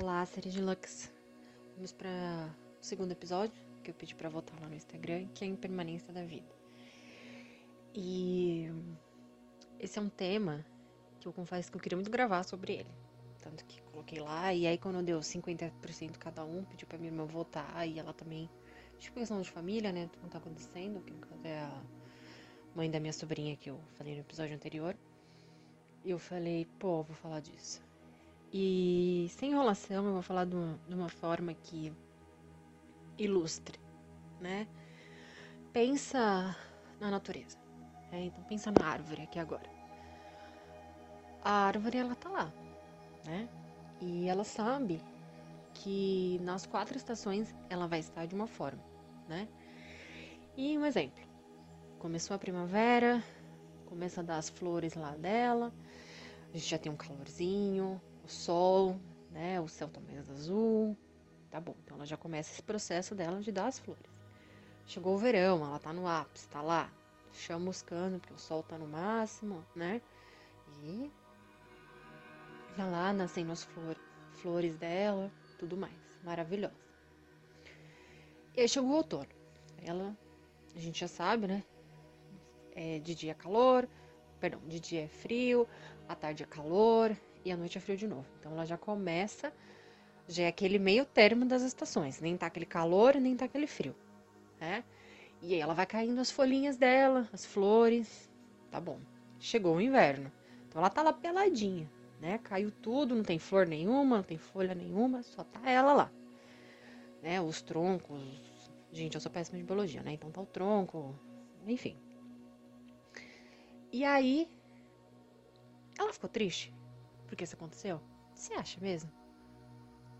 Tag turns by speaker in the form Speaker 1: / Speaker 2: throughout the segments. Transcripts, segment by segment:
Speaker 1: Olá, série de Lux. Vamos para o segundo episódio que eu pedi para votar lá no Instagram, que é a impermanência da vida. E esse é um tema que eu confesso que eu queria muito gravar sobre ele. Tanto que coloquei lá, e aí quando deu 50% cada um, pediu pra minha irmã votar, e ela também. Tipo, questão de família, né? Tudo tá acontecendo, que é a mãe da minha sobrinha que eu falei no episódio anterior. E eu falei, pô, vou falar disso. E sem enrolação, eu vou falar de uma, de uma forma que ilustre, né? Pensa na natureza. Né? Então pensa na árvore aqui agora. A árvore ela tá lá, né? E ela sabe que nas quatro estações ela vai estar de uma forma, né? E um exemplo. Começou a primavera, começa a dar as flores lá dela. A gente já tem um calorzinho, o sol, né? O céu tá mais azul. Tá bom. Então ela já começa esse processo dela de dar as flores. Chegou o verão, ela tá no ápice, tá lá, chamuscando, porque o sol tá no máximo, né? E tá lá nascendo as flor, flores dela, tudo mais. Maravilhosa. E aí chegou o outono. Ela, a gente já sabe, né? É, de dia é calor, perdão, de dia é frio, à tarde é calor e à noite é frio de novo. Então ela já começa, já é aquele meio termo das estações. Nem tá aquele calor, nem tá aquele frio, né? E aí ela vai caindo as folhinhas dela, as flores. Tá bom. Chegou o inverno. Então ela tá lá peladinha, né? Caiu tudo, não tem flor nenhuma, não tem folha nenhuma, só tá ela lá. Né? Os troncos. Gente, eu sou péssima de biologia, né? Então tá o tronco, enfim. E aí ela ficou triste porque isso aconteceu? Você acha mesmo?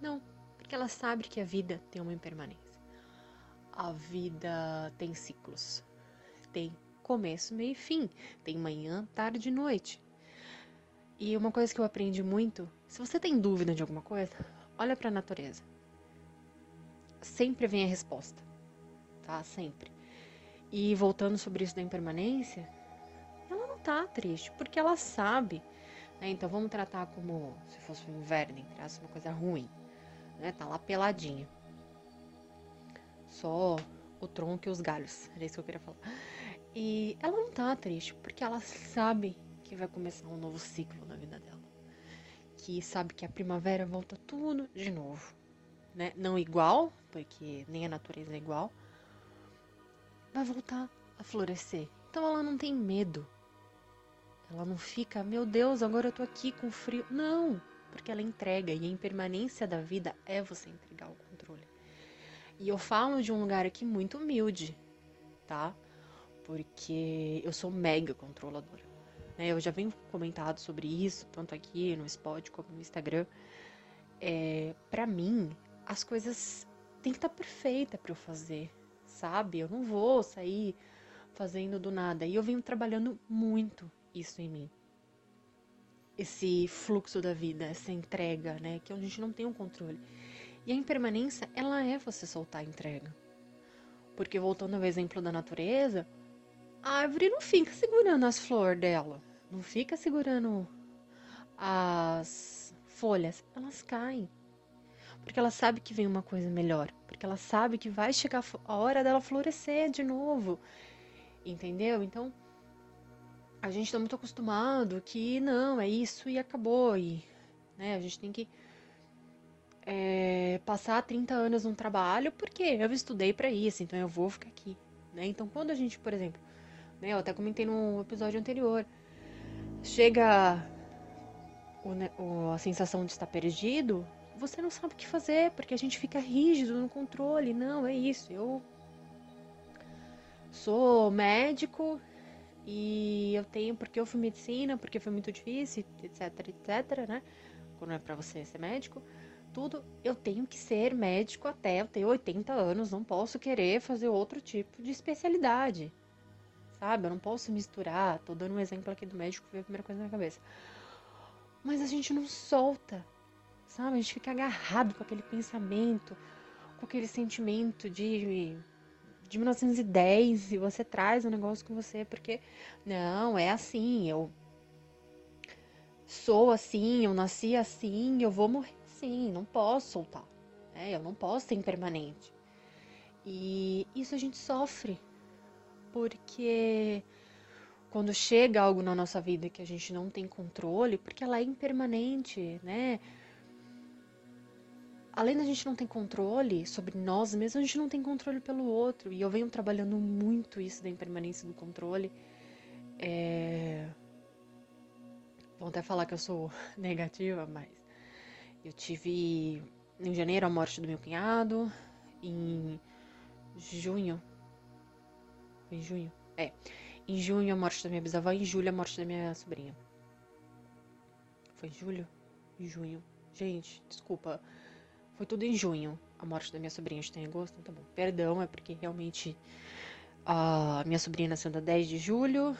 Speaker 1: Não, porque ela sabe que a vida tem uma impermanência. A vida tem ciclos. Tem começo, meio e fim. Tem manhã, tarde e noite. E uma coisa que eu aprendi muito, se você tem dúvida de alguma coisa, olha para a natureza. Sempre vem a resposta, tá? Sempre. E voltando sobre isso da impermanência, ela não tá triste, porque ela sabe. Né? Então vamos tratar como se fosse o inverno, entre uma coisa ruim. Né? Tá lá peladinha. Só o tronco e os galhos. Era isso que eu queria falar. E ela não tá triste, porque ela sabe que vai começar um novo ciclo na vida dela. Que sabe que a primavera volta tudo de novo. Né? Não igual, porque nem a natureza é igual. Vai voltar a florescer. Então ela não tem medo. Ela não fica, meu Deus, agora eu tô aqui com frio. Não, porque ela entrega. E a impermanência da vida é você entregar o controle. E eu falo de um lugar aqui muito humilde, tá? Porque eu sou mega controladora. Né? Eu já venho comentado sobre isso, tanto aqui no Spot como no Instagram. É, para mim, as coisas têm que estar tá perfeita para eu fazer, sabe? Eu não vou sair fazendo do nada. E eu venho trabalhando muito isso em mim. Esse fluxo da vida, essa entrega, né? Que a gente não tem um controle. E a impermanência, ela é você soltar a entrega. Porque voltando ao exemplo da natureza, a árvore não fica segurando as flores dela. Não fica segurando as folhas. Elas caem. Porque ela sabe que vem uma coisa melhor. Porque ela sabe que vai chegar a hora dela florescer de novo. Entendeu? Então, a gente está muito acostumado que não, é isso e acabou. E né, a gente tem que é, passar 30 anos num trabalho porque eu estudei para isso, então eu vou ficar aqui. Né? Então, quando a gente, por exemplo, né, eu até comentei no episódio anterior, chega o, né, a sensação de estar perdido, você não sabe o que fazer, porque a gente fica rígido no controle. Não, é isso. Eu sou médico, e eu tenho porque eu fui medicina, porque foi muito difícil, etc, etc, né? Quando é para você ser médico, tudo, eu tenho que ser médico até eu ter 80 anos, não posso querer fazer outro tipo de especialidade. Sabe? Eu não posso misturar, tô dando um exemplo aqui do médico que veio a primeira coisa na minha cabeça. Mas a gente não solta, sabe? A gente fica agarrado com aquele pensamento, com aquele sentimento de de 1910 e você traz o um negócio com você porque não, é assim, eu sou assim, eu nasci assim, eu vou morrer assim, não posso soltar. Né? Eu não posso ser impermanente. E isso a gente sofre. Porque quando chega algo na nossa vida que a gente não tem controle, porque ela é impermanente, né? Além da gente não ter controle sobre nós mesmos, a gente não tem controle pelo outro. E eu venho trabalhando muito isso da impermanência do controle. É... Até falar que eu sou negativa, mas eu tive em janeiro a morte do meu cunhado, em junho. Em junho? É. Em junho a morte da minha bisavó, em julho a morte da minha sobrinha. Foi em julho? Em junho. Gente, desculpa. Foi tudo em junho. A morte da minha sobrinha está em agosto, então tá bom. Perdão, é porque realmente a minha sobrinha nasceu no 10 de julho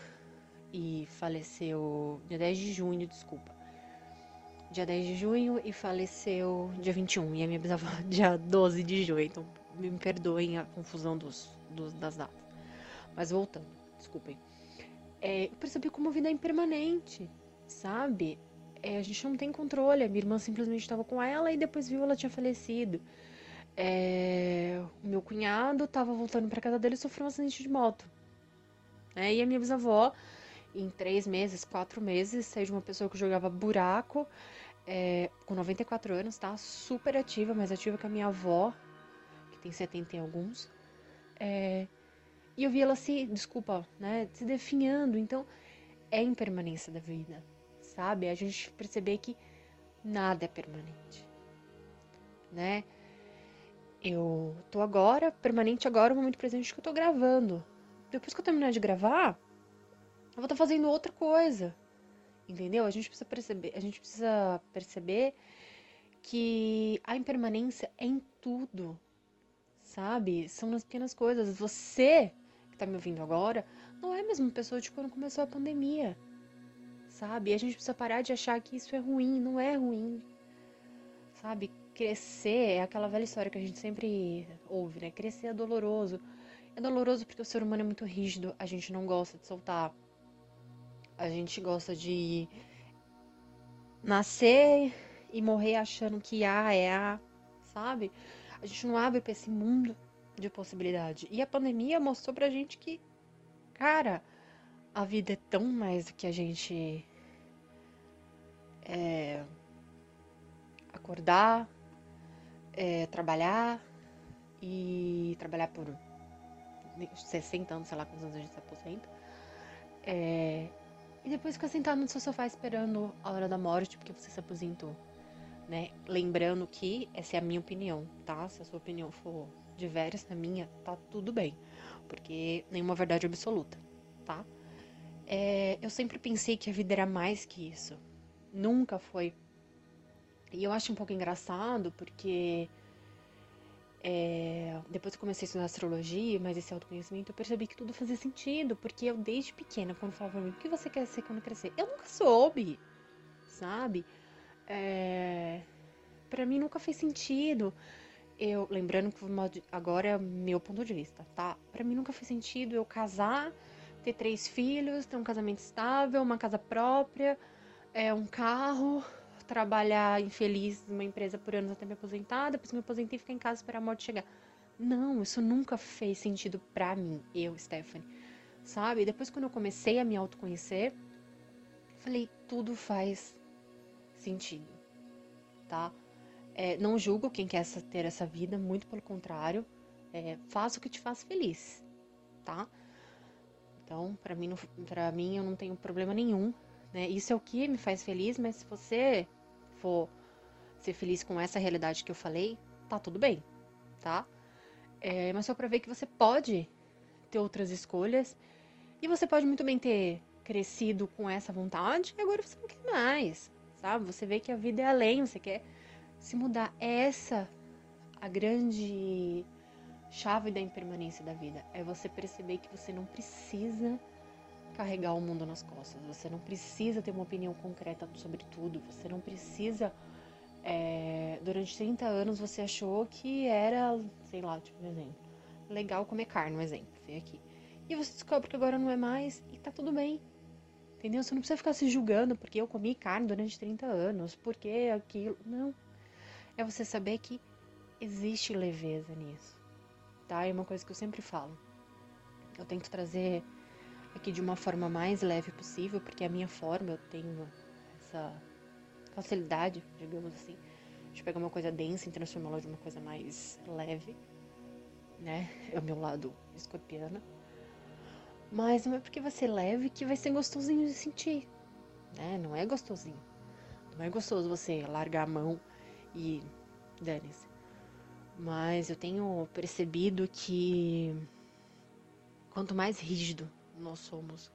Speaker 1: e faleceu dia 10 de junho, desculpa. Dia 10 de junho e faleceu dia 21. E a minha bisavó dia 12 de junho. Então me perdoem a confusão dos, dos das datas. Mas voltando, desculpem. É, eu percebi como a vida é impermanente, sabe? É, a gente não tem controle. A minha irmã simplesmente estava com ela e depois viu ela tinha falecido. É, o meu cunhado estava voltando para casa dele e sofreu um acidente de moto. É, e a minha bisavó em três meses, quatro meses, saí de uma pessoa que jogava buraco, é, com 94 anos, tá? Super ativa, mais ativa que a minha avó, que tem 70 e alguns. É, e eu vi ela se, desculpa, né, se definhando. Então, é impermanência da vida, sabe? A gente perceber que nada é permanente, né? Eu tô agora, permanente agora, o momento presente que eu tô gravando. Depois que eu terminar de gravar, eu vou estar fazendo outra coisa. Entendeu? A gente precisa perceber, a gente precisa perceber que a impermanência é em tudo. Sabe? São nas pequenas coisas. Você que tá me ouvindo agora, não é a mesma pessoa de quando começou a pandemia. Sabe? E a gente precisa parar de achar que isso é ruim, não é ruim. Sabe? Crescer é aquela velha história que a gente sempre ouve, né? Crescer é doloroso. É doloroso porque o ser humano é muito rígido, a gente não gosta de soltar a gente gosta de nascer e morrer achando que A é A, sabe? A gente não abre para esse mundo de possibilidade. E a pandemia mostrou pra gente que, cara, a vida é tão mais do que a gente acordar, é, trabalhar e trabalhar por 60 anos, sei lá quantos anos a gente se aposenta. É, e depois fica sentado no seu sofá esperando a hora da morte, porque você se aposentou. Né? Lembrando que essa é a minha opinião, tá? Se a sua opinião for diversa da minha, tá tudo bem. Porque nenhuma verdade absoluta, tá? É, eu sempre pensei que a vida era mais que isso. Nunca foi. E eu acho um pouco engraçado porque é, depois que comecei a estudar astrologia, mas esse autoconhecimento, eu percebi que tudo fazia sentido, porque eu desde pequena, quando falava pra mim, o que você quer ser quando crescer? Eu nunca soube, sabe? É, para mim nunca fez sentido. Eu, lembrando que agora é meu ponto de vista, tá? Para mim nunca fez sentido eu casar, ter três filhos, ter um casamento estável, uma casa própria, é, um carro, trabalhar infeliz numa empresa por anos até me aposentar, depois me aposentei e ficar em casa esperar a morte chegar. Não, isso nunca fez sentido pra mim, eu, Stephanie. Sabe? Depois quando eu comecei a me autoconhecer, falei, tudo faz sentido, tá? É, não julgo quem quer ter essa vida, muito pelo contrário. É, faça o que te faz feliz, tá? Então, para mim, para mim, eu não tenho problema nenhum, né? Isso é o que me faz feliz, mas se você for ser feliz com essa realidade que eu falei, tá tudo bem, tá? É, mas só pra ver que você pode ter outras escolhas e você pode muito bem ter crescido com essa vontade e agora você não quer mais, sabe? Você vê que a vida é além, você quer se mudar. É essa a grande chave da impermanência da vida. É você perceber que você não precisa carregar o mundo nas costas. Você não precisa ter uma opinião concreta sobre tudo. Você não precisa. É, durante 30 anos você achou que era, sei lá, tipo um exemplo, legal comer carne, um exemplo, vem aqui. E você descobre que agora não é mais e tá tudo bem. Entendeu? Você não precisa ficar se julgando porque eu comi carne durante 30 anos, porque aquilo. Não. é você saber que existe leveza nisso, tá? É uma coisa que eu sempre falo. Eu tento trazer aqui de uma forma mais leve possível, porque a minha forma, eu tenho essa facilidade, digamos assim, de pegar uma coisa densa e transformá-la de uma coisa mais leve, né? É o meu lado escorpiana. Mas não é porque vai ser leve que vai ser gostosinho de sentir, né? Não é gostosinho. Não é gostoso você largar a mão e dane-se. Mas eu tenho percebido que quanto mais rígido nós somos,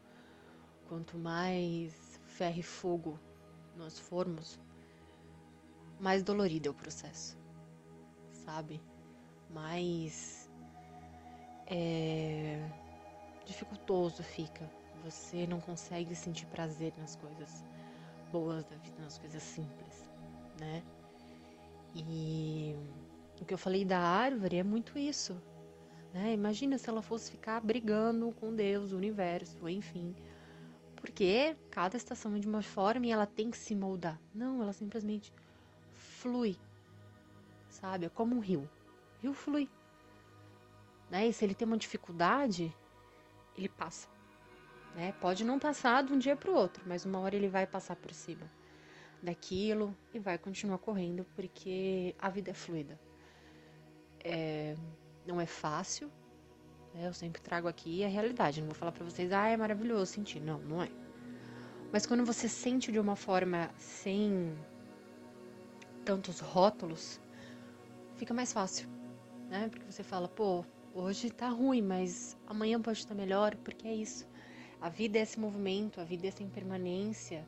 Speaker 1: quanto mais ferro e fogo nós formos, mais dolorido é o processo, sabe? Mais é, dificultoso fica. Você não consegue sentir prazer nas coisas boas da vida, nas coisas simples, né? E o que eu falei da árvore é muito isso. Né? Imagina se ela fosse ficar brigando com Deus, o universo, enfim. Porque cada estação é de uma forma e ela tem que se moldar. Não, ela simplesmente flui. Sabe? É como um rio. O rio flui. Né? E se ele tem uma dificuldade, ele passa. Né? Pode não passar de um dia para o outro, mas uma hora ele vai passar por cima daquilo e vai continuar correndo porque a vida é fluida. É, não é fácil, né? eu sempre trago aqui a realidade. Não vou falar para vocês, ah, é maravilhoso sentir. Não, não é. Mas quando você sente de uma forma sem tantos rótulos, fica mais fácil, né? Porque você fala, pô, hoje tá ruim, mas amanhã pode estar melhor, porque é isso. A vida é esse movimento, a vida é essa impermanência,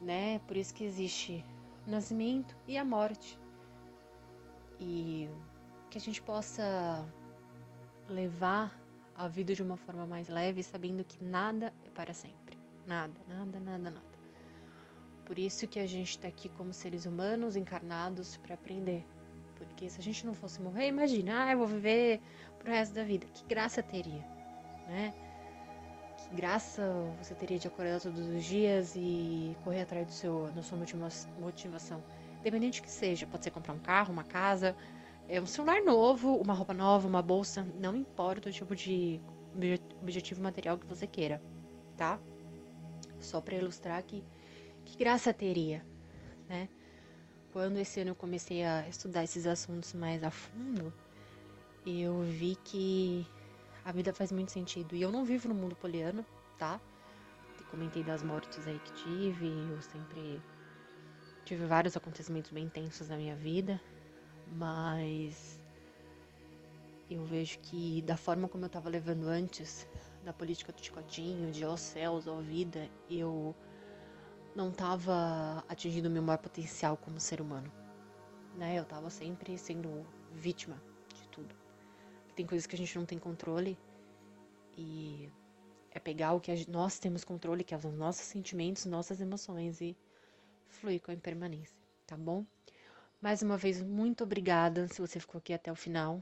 Speaker 1: né? Por isso que existe o nascimento e a morte. E que a gente possa levar a vida de uma forma mais leve, sabendo que nada é para sempre. Nada, nada, nada, nada. Por isso que a gente está aqui como seres humanos encarnados para aprender. Porque se a gente não fosse morrer, imagina, ah, eu vou viver pro resto da vida. Que graça teria, né? graça você teria de acordar todos os dias e correr atrás do seu, da sua motivação. Independente que seja, pode ser comprar um carro, uma casa, é um celular novo, uma roupa nova, uma bolsa, não importa o tipo de objetivo material que você queira, tá? Só para ilustrar que que graça teria, né? Quando esse ano eu comecei a estudar esses assuntos mais a fundo, eu vi que a vida faz muito sentido. E eu não vivo no mundo poliano, tá? Comentei das mortes aí que tive, eu sempre tive vários acontecimentos bem intensos na minha vida, mas eu vejo que da forma como eu tava levando antes, da política do chicotinho, de ó céus, ó vida, eu não tava atingindo o meu maior potencial como ser humano. Né? Eu tava sempre sendo vítima de tudo. Tem coisas que a gente não tem controle e é pegar o que nós temos controle, que são é os nossos sentimentos, nossas emoções e fluir com a impermanência, tá bom? Mais uma vez, muito obrigada se você ficou aqui até o final.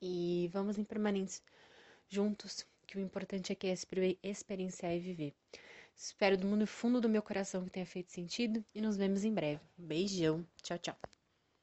Speaker 1: E vamos em permanentes juntos, que o importante é que é experienciar e viver. Espero do mundo fundo do meu coração que tenha feito sentido e nos vemos em breve. beijão. Tchau, tchau.